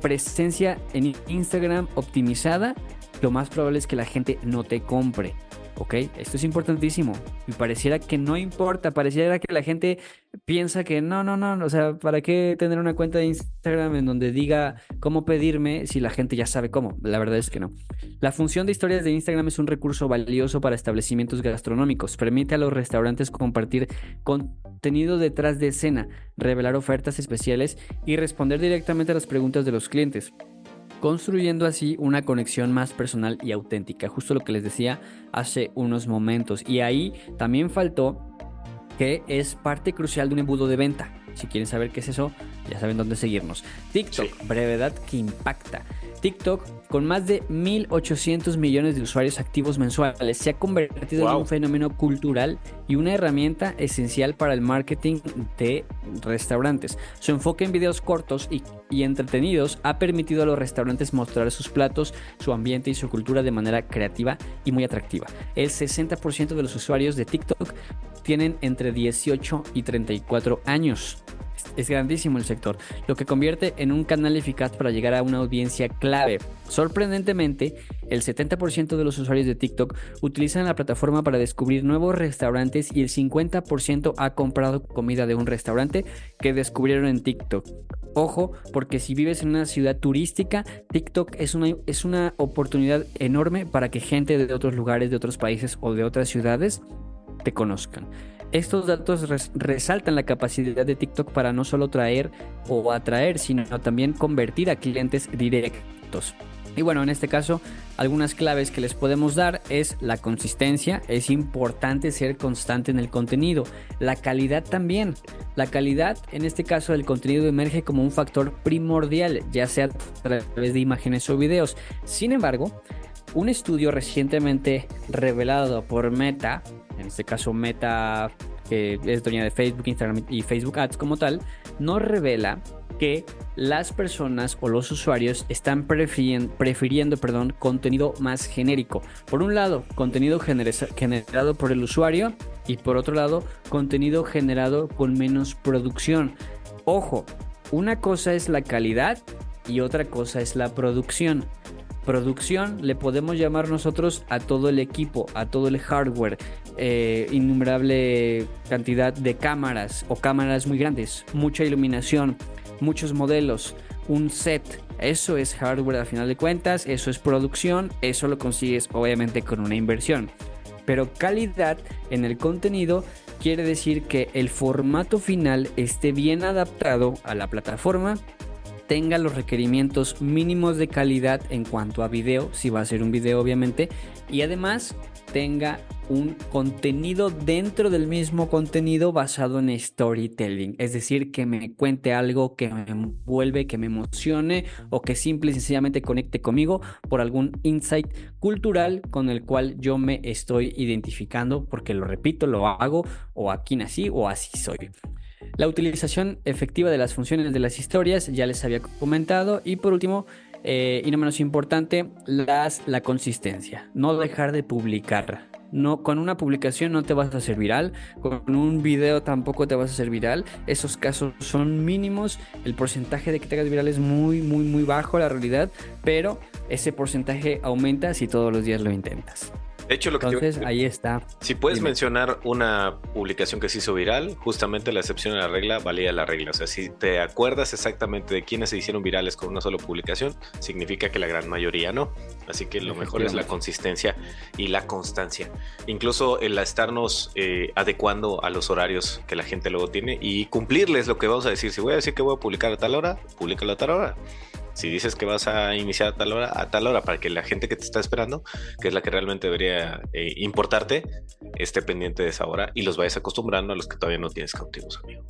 presencia en Instagram optimizada, lo más probable es que la gente no te compre. ¿Ok? Esto es importantísimo. Y pareciera que no importa, pareciera que la gente piensa que no, no, no, o sea, ¿para qué tener una cuenta de Instagram en donde diga cómo pedirme si la gente ya sabe cómo? La verdad es que no. La función de historias de Instagram es un recurso valioso para establecimientos gastronómicos. Permite a los restaurantes compartir contenido detrás de escena, revelar ofertas especiales y responder directamente a las preguntas de los clientes construyendo así una conexión más personal y auténtica, justo lo que les decía hace unos momentos. Y ahí también faltó que es parte crucial de un embudo de venta. Si quieren saber qué es eso, ya saben dónde seguirnos. TikTok, brevedad que impacta. TikTok, con más de 1.800 millones de usuarios activos mensuales, se ha convertido en un fenómeno cultural y una herramienta esencial para el marketing de restaurantes. Su enfoque en videos cortos y, y entretenidos ha permitido a los restaurantes mostrar sus platos, su ambiente y su cultura de manera creativa y muy atractiva. El 60% de los usuarios de TikTok tienen entre 18 y 34 años. Es grandísimo el sector, lo que convierte en un canal eficaz para llegar a una audiencia clave. Sorprendentemente, el 70% de los usuarios de TikTok utilizan la plataforma para descubrir nuevos restaurantes y el 50% ha comprado comida de un restaurante que descubrieron en TikTok. Ojo, porque si vives en una ciudad turística, TikTok es una, es una oportunidad enorme para que gente de otros lugares, de otros países o de otras ciudades te conozcan. Estos datos resaltan la capacidad de TikTok para no solo traer o atraer, sino también convertir a clientes directos. Y bueno, en este caso, algunas claves que les podemos dar es la consistencia, es importante ser constante en el contenido, la calidad también. La calidad, en este caso del contenido, emerge como un factor primordial, ya sea a través de imágenes o videos. Sin embargo, un estudio recientemente revelado por Meta en este caso Meta, que es dueña de Facebook, Instagram y Facebook Ads como tal, nos revela que las personas o los usuarios están prefiriendo, prefiriendo perdón, contenido más genérico. Por un lado, contenido generado por el usuario y por otro lado, contenido generado con menos producción. Ojo, una cosa es la calidad y otra cosa es la producción. Producción le podemos llamar nosotros a todo el equipo, a todo el hardware, eh, innumerable cantidad de cámaras o cámaras muy grandes, mucha iluminación, muchos modelos, un set. Eso es hardware a final de cuentas, eso es producción, eso lo consigues obviamente con una inversión. Pero calidad en el contenido quiere decir que el formato final esté bien adaptado a la plataforma tenga los requerimientos mínimos de calidad en cuanto a video, si va a ser un video obviamente, y además tenga un contenido dentro del mismo contenido basado en storytelling, es decir, que me cuente algo que me envuelve, que me emocione o que simple y sencillamente conecte conmigo por algún insight cultural con el cual yo me estoy identificando, porque lo repito, lo hago o aquí nací o así soy. La utilización efectiva de las funciones de las historias, ya les había comentado. Y por último, eh, y no menos importante, las, la consistencia. No dejar de publicar. No, con una publicación no te vas a hacer viral, con un video tampoco te vas a hacer viral. Esos casos son mínimos. El porcentaje de que te hagas viral es muy, muy, muy bajo, la realidad. Pero ese porcentaje aumenta si todos los días lo intentas. De hecho, lo que Entonces, ahí está. Si puedes mencionar una publicación que se hizo viral, justamente la excepción a la regla valía la regla. O sea, si te acuerdas exactamente de quiénes se hicieron virales con una sola publicación, significa que la gran mayoría no. Así que lo mejor es la consistencia y la constancia. Incluso el estarnos eh, adecuando a los horarios que la gente luego tiene y cumplirles lo que vamos a decir. Si voy a decir que voy a publicar a tal hora, públicalo a tal hora si dices que vas a iniciar a tal hora, a tal hora, para que la gente que te está esperando, que es la que realmente debería eh, importarte, esté pendiente de esa hora y los vayas acostumbrando a los que todavía no tienes cautivos, amigo.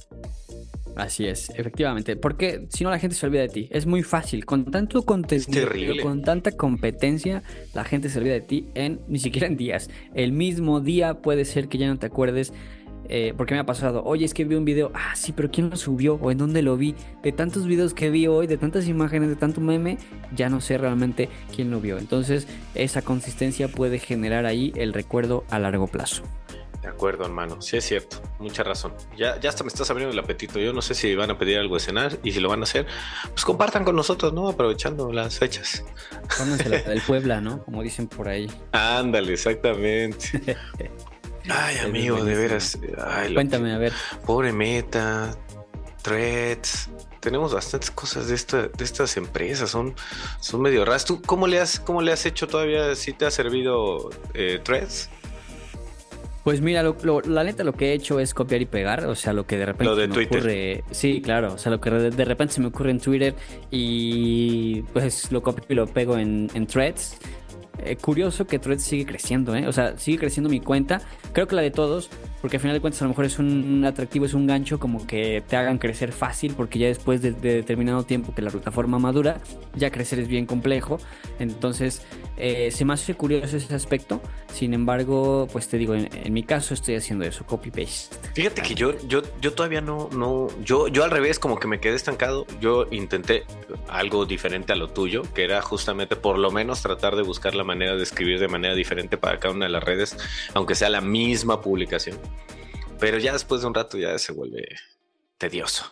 Así es, efectivamente. Porque si no, la gente se olvida de ti. Es muy fácil. Con tanto contenido, con tanta competencia, la gente se olvida de ti en ni siquiera en días. El mismo día puede ser que ya no te acuerdes eh, porque me ha pasado, oye, es que vi un video, ah, sí, pero ¿quién lo subió? ¿O en dónde lo vi? De tantos videos que vi hoy, de tantas imágenes, de tanto meme, ya no sé realmente quién lo vio. Entonces, esa consistencia puede generar ahí el recuerdo a largo plazo. De acuerdo, hermano. Sí, es cierto. Mucha razón. Ya, ya hasta me estás abriendo el apetito. Yo no sé si van a pedir algo de cenar y si lo van a hacer, pues compartan con nosotros, ¿no? Aprovechando las fechas. Pónganse la del Puebla, ¿no? Como dicen por ahí. Ándale, exactamente. Ay, amigo, de veras. Ay, Cuéntame, a ver. Pobre Meta, Threads. Tenemos bastantes cosas de, esta, de estas empresas. Son, son medio raras. ¿Tú cómo le has, cómo le has hecho todavía? ¿Si te ha servido eh, Threads? Pues mira, la neta lo que he hecho es copiar y pegar, o sea, lo que de repente lo de me Twitter. ocurre, sí, claro, o sea, lo que de, repente se me ocurre en Twitter y pues lo copio y lo pego en, en Threads. Eh, curioso que Threads sigue creciendo, ¿eh? O sea, sigue creciendo mi cuenta. Creo que la de todos, porque al final de cuentas a lo mejor es un atractivo, es un gancho como que te hagan crecer fácil, porque ya después de, determinado tiempo que la plataforma madura, ya crecer es bien complejo. Entonces, eh, se me hace curioso ese aspecto. Sin embargo, pues te digo, en, mi caso estoy haciendo eso, copy paste. Fíjate que yo, yo, yo todavía no, no, yo, yo al revés, como que me quedé estancado. Yo intenté algo diferente a lo tuyo, que era justamente por lo menos tratar de buscar la manera de escribir de manera diferente para cada una de las redes, aunque sea la misma publicación. Pero ya después de un rato ya se vuelve tedioso.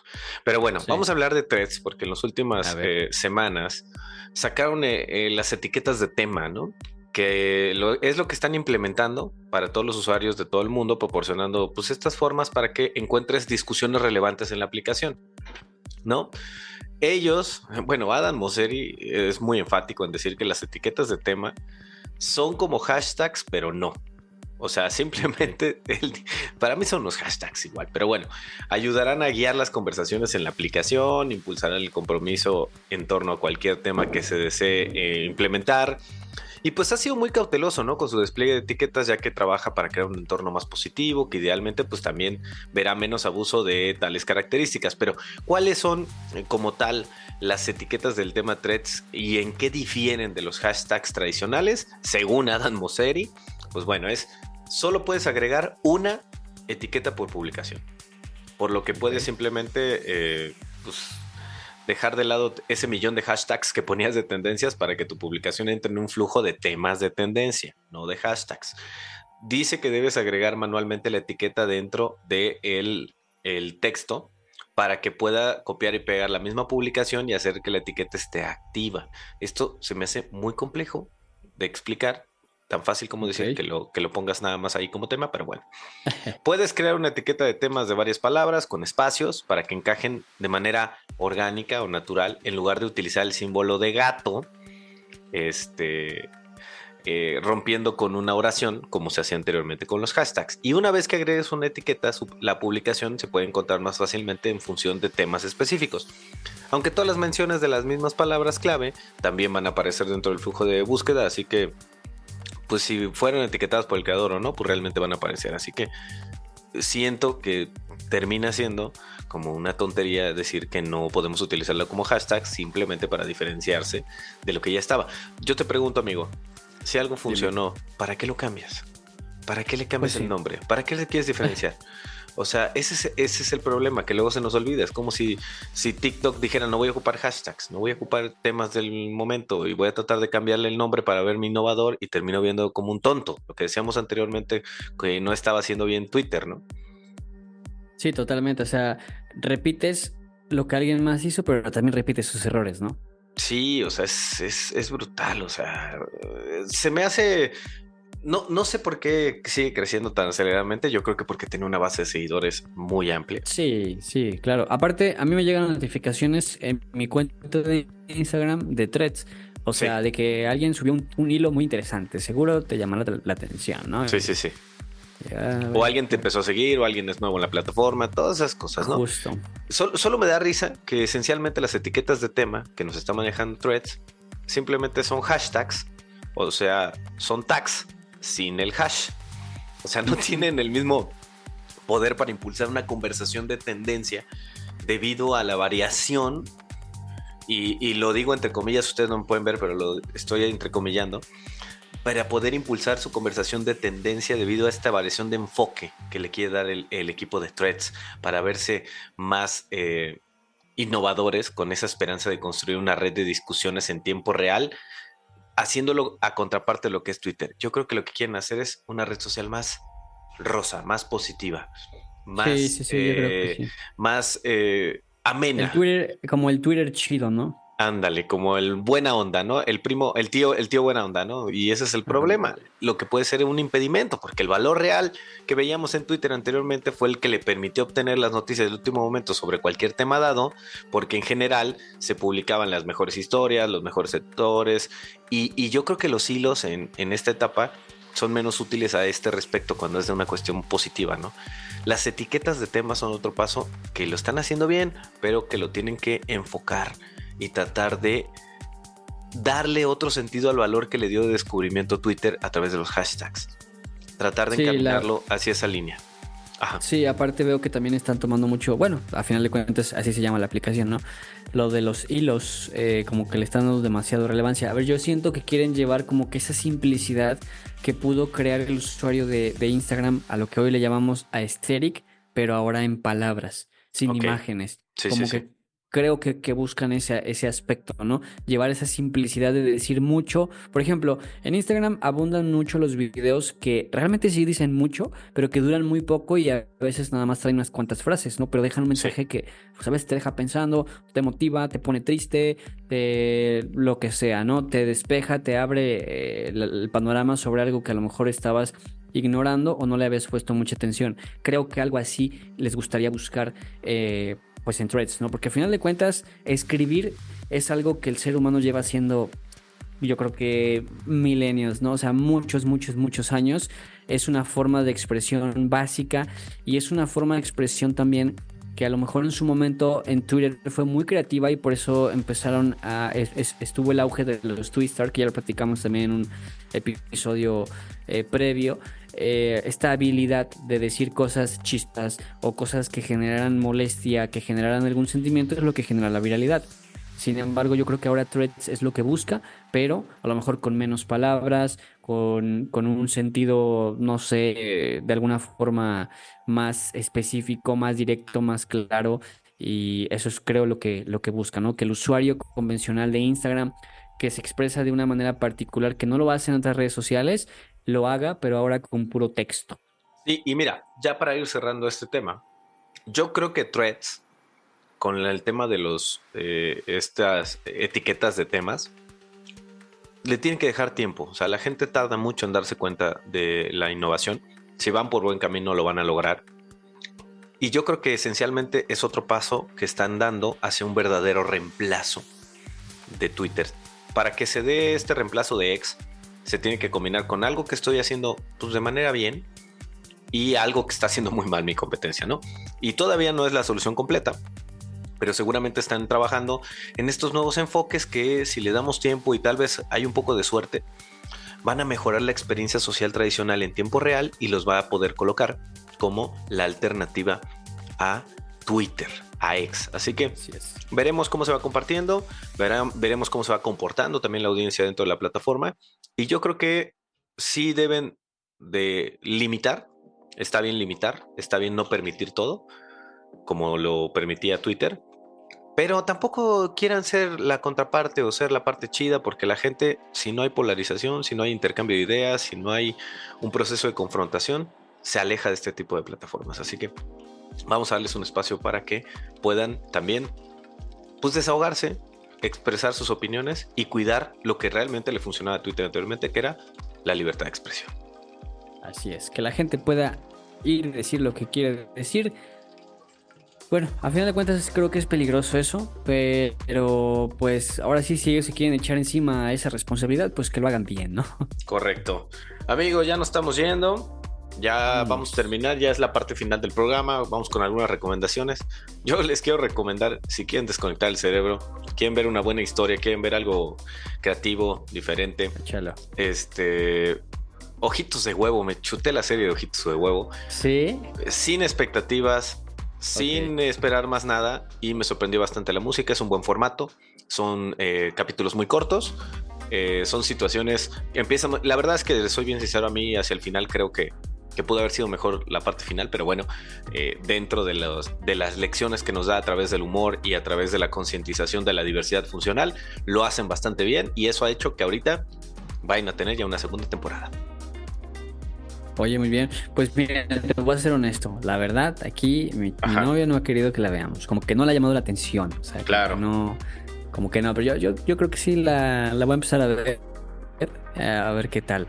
Pero bueno, vamos a hablar de threads porque en las últimas eh, semanas sacaron eh, eh, las etiquetas de tema, ¿no? Que es lo que están implementando para todos los usuarios de todo el mundo, proporcionando pues estas formas para que encuentres discusiones relevantes en la aplicación, ¿no? Ellos, bueno, Adam Mosseri es muy enfático en decir que las etiquetas de tema son como hashtags, pero no. O sea, simplemente para mí son los hashtags igual, pero bueno, ayudarán a guiar las conversaciones en la aplicación, impulsarán el compromiso en torno a cualquier tema que se desee eh, implementar. Y pues ha sido muy cauteloso, ¿no? Con su despliegue de etiquetas, ya que trabaja para crear un entorno más positivo, que idealmente pues también verá menos abuso de tales características. Pero, ¿cuáles son eh, como tal las etiquetas del tema threads y en qué difieren de los hashtags tradicionales? Según Adam Mosseri, pues bueno, es solo puedes agregar una etiqueta por publicación. Por lo que puedes simplemente eh, pues, dejar de lado ese millón de hashtags que ponías de tendencias para que tu publicación entre en un flujo de temas de tendencia, no de hashtags. Dice que debes agregar manualmente la etiqueta dentro del de el texto para que pueda copiar y pegar la misma publicación y hacer que la etiqueta esté activa. Esto se me hace muy complejo de explicar tan fácil como decir que lo, que lo pongas nada más ahí como tema, pero bueno. Puedes crear una etiqueta de temas de varias palabras con espacios para que encajen de manera orgánica o natural en lugar de utilizar el símbolo de gato, este, eh, rompiendo con una oración como se hacía anteriormente con los hashtags. Y una vez que agregues una etiqueta, la publicación se puede encontrar más fácilmente en función de temas específicos. Aunque todas las menciones de las mismas palabras clave también van a aparecer dentro del flujo de búsqueda, así que pues si fueron etiquetadas por el creador o no, pues realmente van a aparecer. Así que siento que termina siendo como una tontería decir que no podemos utilizarlo como hashtag simplemente para diferenciarse de lo que ya estaba. Yo te pregunto, amigo, si algo funcionó, ¿para qué lo cambias? ¿Para qué le cambias pues el nombre? ¿Para qué le quieres diferenciar? O sea, ese es, ese es el problema, que luego se nos olvida. Es como si, si TikTok dijera, no voy a ocupar hashtags, no voy a ocupar temas del momento y voy a tratar de cambiarle el nombre para verme innovador y termino viendo como un tonto. Lo que decíamos anteriormente, que no estaba haciendo bien Twitter, ¿no? Sí, totalmente. O sea, repites lo que alguien más hizo, pero también repites sus errores, ¿no? Sí, o sea, es, es brutal. O sea, se me hace no, no sé por qué sigue creciendo tan aceleradamente. Yo creo que porque tiene una base de seguidores muy amplia. Sí, sí, claro. Aparte, a mí me llegan notificaciones en mi cuenta de Instagram de threads. O sea, de que alguien subió un, hilo muy interesante. Seguro te llamará la, atención, ¿no? Sí, sí, sí. o alguien te empezó a seguir, o alguien es nuevo en la plataforma, todas esas cosas, ¿no? Justo. solo me da risa que esencialmente las etiquetas de tema que nos está manejando Threads simplemente son hashtags, o sea, son tags sin el hash. O sea, no tienen el mismo poder para impulsar una conversación de tendencia debido a la variación, y, lo digo entre comillas, ustedes no me pueden ver, pero lo estoy entrecomillando, para poder impulsar su conversación de tendencia debido a esta variación de enfoque que le quiere dar el, equipo de threads para verse más eh, innovadores con esa esperanza de construir una red de discusiones en tiempo real haciéndolo a contraparte de lo que es Twitter. Yo creo que lo que quieren hacer es una red social más rosa, más positiva, más, Sí, sí, sí, eh, más eh, amena. El Twitter, como el Twitter chido, ¿no? Ándale, como el buena onda, ¿no? El primo, el tío, el tío buena onda, ¿no? Y ese es el problema, lo que puede ser un impedimento, porque el valor real que veíamos en Twitter anteriormente fue el que le permitió obtener las noticias del último momento sobre cualquier tema dado, porque en general se publicaban las mejores historias, los mejores sectores, y, y yo creo que los hilos en, en esta etapa son menos útiles a este respecto cuando es de una cuestión positiva, ¿no? Las etiquetas de temas son otro paso que lo están haciendo bien, pero que lo tienen que enfocar y tratar de darle otro sentido al valor que le dio de descubrimiento Twitter a través de los hashtags. Tratar de Sí, la- encaminarlo hacia esa línea. Ajá. Sí, aparte veo que también están tomando mucho, bueno, a final de cuentas así se llama la aplicación, ¿no? Lo de los hilos, eh, como que le están dando demasiado relevancia. A ver, yo siento que quieren llevar como que esa simplicidad que pudo crear el usuario de, de Instagram a lo que hoy le llamamos aesthetic, pero ahora en palabras, sin imágenes. Sí, como sí, que sí. Creo que, que buscan ese, ese aspecto, ¿no? Llevar esa simplicidad de decir mucho. Por ejemplo, en Instagram abundan mucho los videos que realmente sí dicen mucho, pero que duran muy poco y a veces nada más traen unas cuantas frases, ¿no? Pero dejan un mensaje que pues, a veces te deja pensando, te motiva, te pone triste, te, lo que sea, ¿no? Te despeja, te abre eh, el, el panorama sobre algo que a lo mejor estabas ignorando o no le habías puesto mucha atención. Creo que algo así les gustaría buscar eh, pues en threads, ¿no? Porque al final de cuentas, escribir es algo que el ser humano lleva haciendo, yo creo que milenios, ¿no? O sea, muchos, muchos, muchos años. Es una forma de expresión básica y es una forma de expresión también que a lo mejor en su momento en Twitter fue muy creativa y por eso empezaron a... es- es- estuvo el auge de los Twistar, que ya lo platicamos también en un episodio eh, previo. Eh, esta habilidad de decir cosas chistas o cosas que generaran molestia, que generaran algún sentimiento, es lo que genera la viralidad. Sin embargo, yo creo que ahora Threads es lo que busca, pero a lo mejor con menos palabras, con, con un sentido, no sé, de alguna forma más específico, más directo, más claro. Y eso es creo lo que, lo que busca, ¿no? Que el usuario convencional de Instagram, que se expresa de una manera particular, que no lo hace en otras redes sociales, lo haga, pero ahora con puro texto. Sí, y mira, ya para ir cerrando este tema, yo creo que Threads, con el tema de los eh, estas etiquetas de temas, le tienen que dejar tiempo. O sea, la gente tarda mucho en darse cuenta de la innovación. Si van por buen camino, lo van a lograr. Y yo creo que esencialmente es otro paso que están dando hacia un verdadero reemplazo de Twitter. Para que se dé este reemplazo de X, se tiene que combinar con algo que estoy haciendo pues, de manera bien y algo que está haciendo muy mal mi competencia, ¿no? Y todavía no es la solución completa, pero seguramente están trabajando en estos nuevos enfoques que si le damos tiempo y tal vez hay un poco de suerte, van a mejorar la experiencia social tradicional en tiempo real y los va a poder colocar como la alternativa a Twitter, a X. Así que Así veremos cómo se va compartiendo, verán- veremos cómo se va comportando también la audiencia dentro de la plataforma. Y yo creo que sí deben de limitar, está bien limitar, está bien no permitir todo, como lo permitía Twitter. Pero tampoco quieran ser la contraparte o ser la parte chida, porque la gente, si no hay polarización, si no hay intercambio de ideas, si no hay un proceso de confrontación, se aleja de este tipo de plataformas. Así que vamos a darles un espacio para que puedan también pues desahogarse, expresar sus opiniones y cuidar lo que realmente le funcionaba a Twitter anteriormente, que era la libertad de expresión. Así es, que la gente pueda ir y decir lo que quiere decir. Bueno, a final de cuentas creo que es peligroso eso, pero pues ahora sí, si ellos se quieren echar encima esa responsabilidad, pues que lo hagan bien, ¿no? Correcto. Amigo, ya nos estamos yendo. Ya Vámonos. vamos a terminar, ya es la parte final del programa. Vamos con algunas recomendaciones. Yo les quiero recomendar, si quieren desconectar el cerebro, quieren ver una buena historia, quieren ver algo creativo, diferente, Échalo. este. Ojitos de huevo, me chuté la serie de Ojitos de huevo. Sí, sin expectativas, sin esperar más nada y me sorprendió bastante la música, es un buen formato, son eh, capítulos muy cortos, eh, son situaciones que empiezan, la verdad es que soy bien sincero a mí hacia el final creo que, que pudo haber sido mejor la parte final, pero bueno, eh, dentro de, los, de las lecciones que nos da a través del humor y a través de la concientización de la diversidad funcional, lo hacen bastante bien y eso ha hecho que ahorita vayan a tener ya una segunda temporada. Oye, muy bien. Pues mira, te voy a ser honesto. La verdad, aquí mi, novia no ha querido que la veamos. Como que no le ha llamado la atención. O sea, claro. no, como que no. Pero yo, yo, yo creo que sí la, la voy a empezar a ver. A ver qué tal.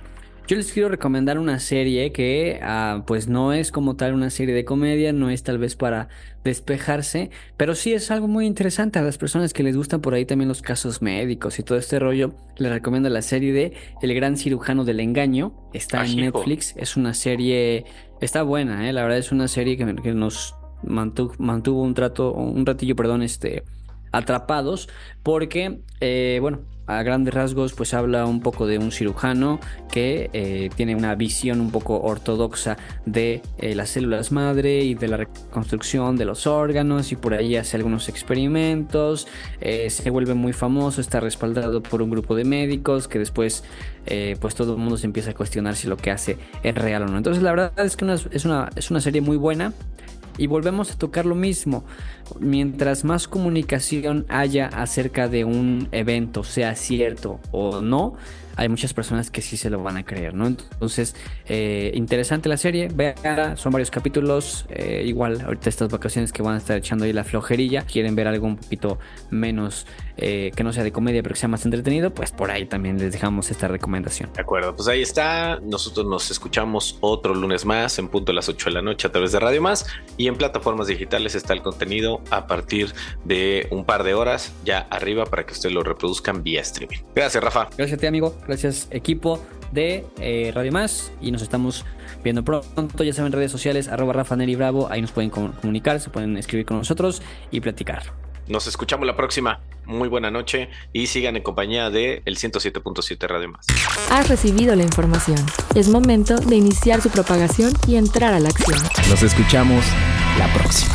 Yo les quiero recomendar una serie que ah, pues no es como tal una serie de comedia, no es tal vez para despejarse, pero sí es algo muy interesante a las personas que les gustan por ahí también los casos médicos y todo este rollo. Les recomiendo la serie de El gran cirujano del engaño, está en Netflix, es una serie, está buena, ¿eh? la verdad es una serie que, nos mantuvo, mantuvo un trato, un ratillo, perdón, este atrapados porque, eh, bueno, a grandes rasgos pues habla un poco de un cirujano que eh, tiene una visión un poco ortodoxa de eh, las células madre y de la reconstrucción de los órganos y por ahí hace algunos experimentos, se vuelve muy famoso, está respaldado por un grupo de médicos que después pues todo el mundo se empieza a cuestionar si lo que hace es real o no. Entonces la verdad es que es, una, es una serie muy buena. Y volvemos a tocar lo mismo. Mientras más comunicación haya acerca de un evento, sea cierto o no, hay muchas personas que sí se lo van a creer, ¿no? Entonces, eh, interesante la serie, vean, son varios capítulos, eh, igual ahorita estas vacaciones que van a estar echando ahí la flojerilla, quieren ver algo un poquito menos, eh, que no sea de comedia, pero que sea más entretenido, pues por ahí también les dejamos esta recomendación. De acuerdo, pues ahí está, nosotros nos escuchamos otro lunes más en punto de las 8 de la noche a través de Radio Más y en plataformas digitales está el contenido a partir de un par de horas ya arriba para que ustedes lo reproduzcan vía streaming. Gracias, Rafa. Gracias a ti, amigo. Gracias equipo de eh, Radio Más y nos estamos viendo pronto. Ya saben, redes sociales, arroba Rafa Neri Bravo, ahí nos pueden comunicar, se pueden escribir con nosotros y platicar. Nos escuchamos la próxima. Muy buena noche y sigan en compañía de el 107.7 Radio Más. Has recibido la información. Es momento de iniciar su propagación y entrar a la acción. Nos escuchamos la próxima.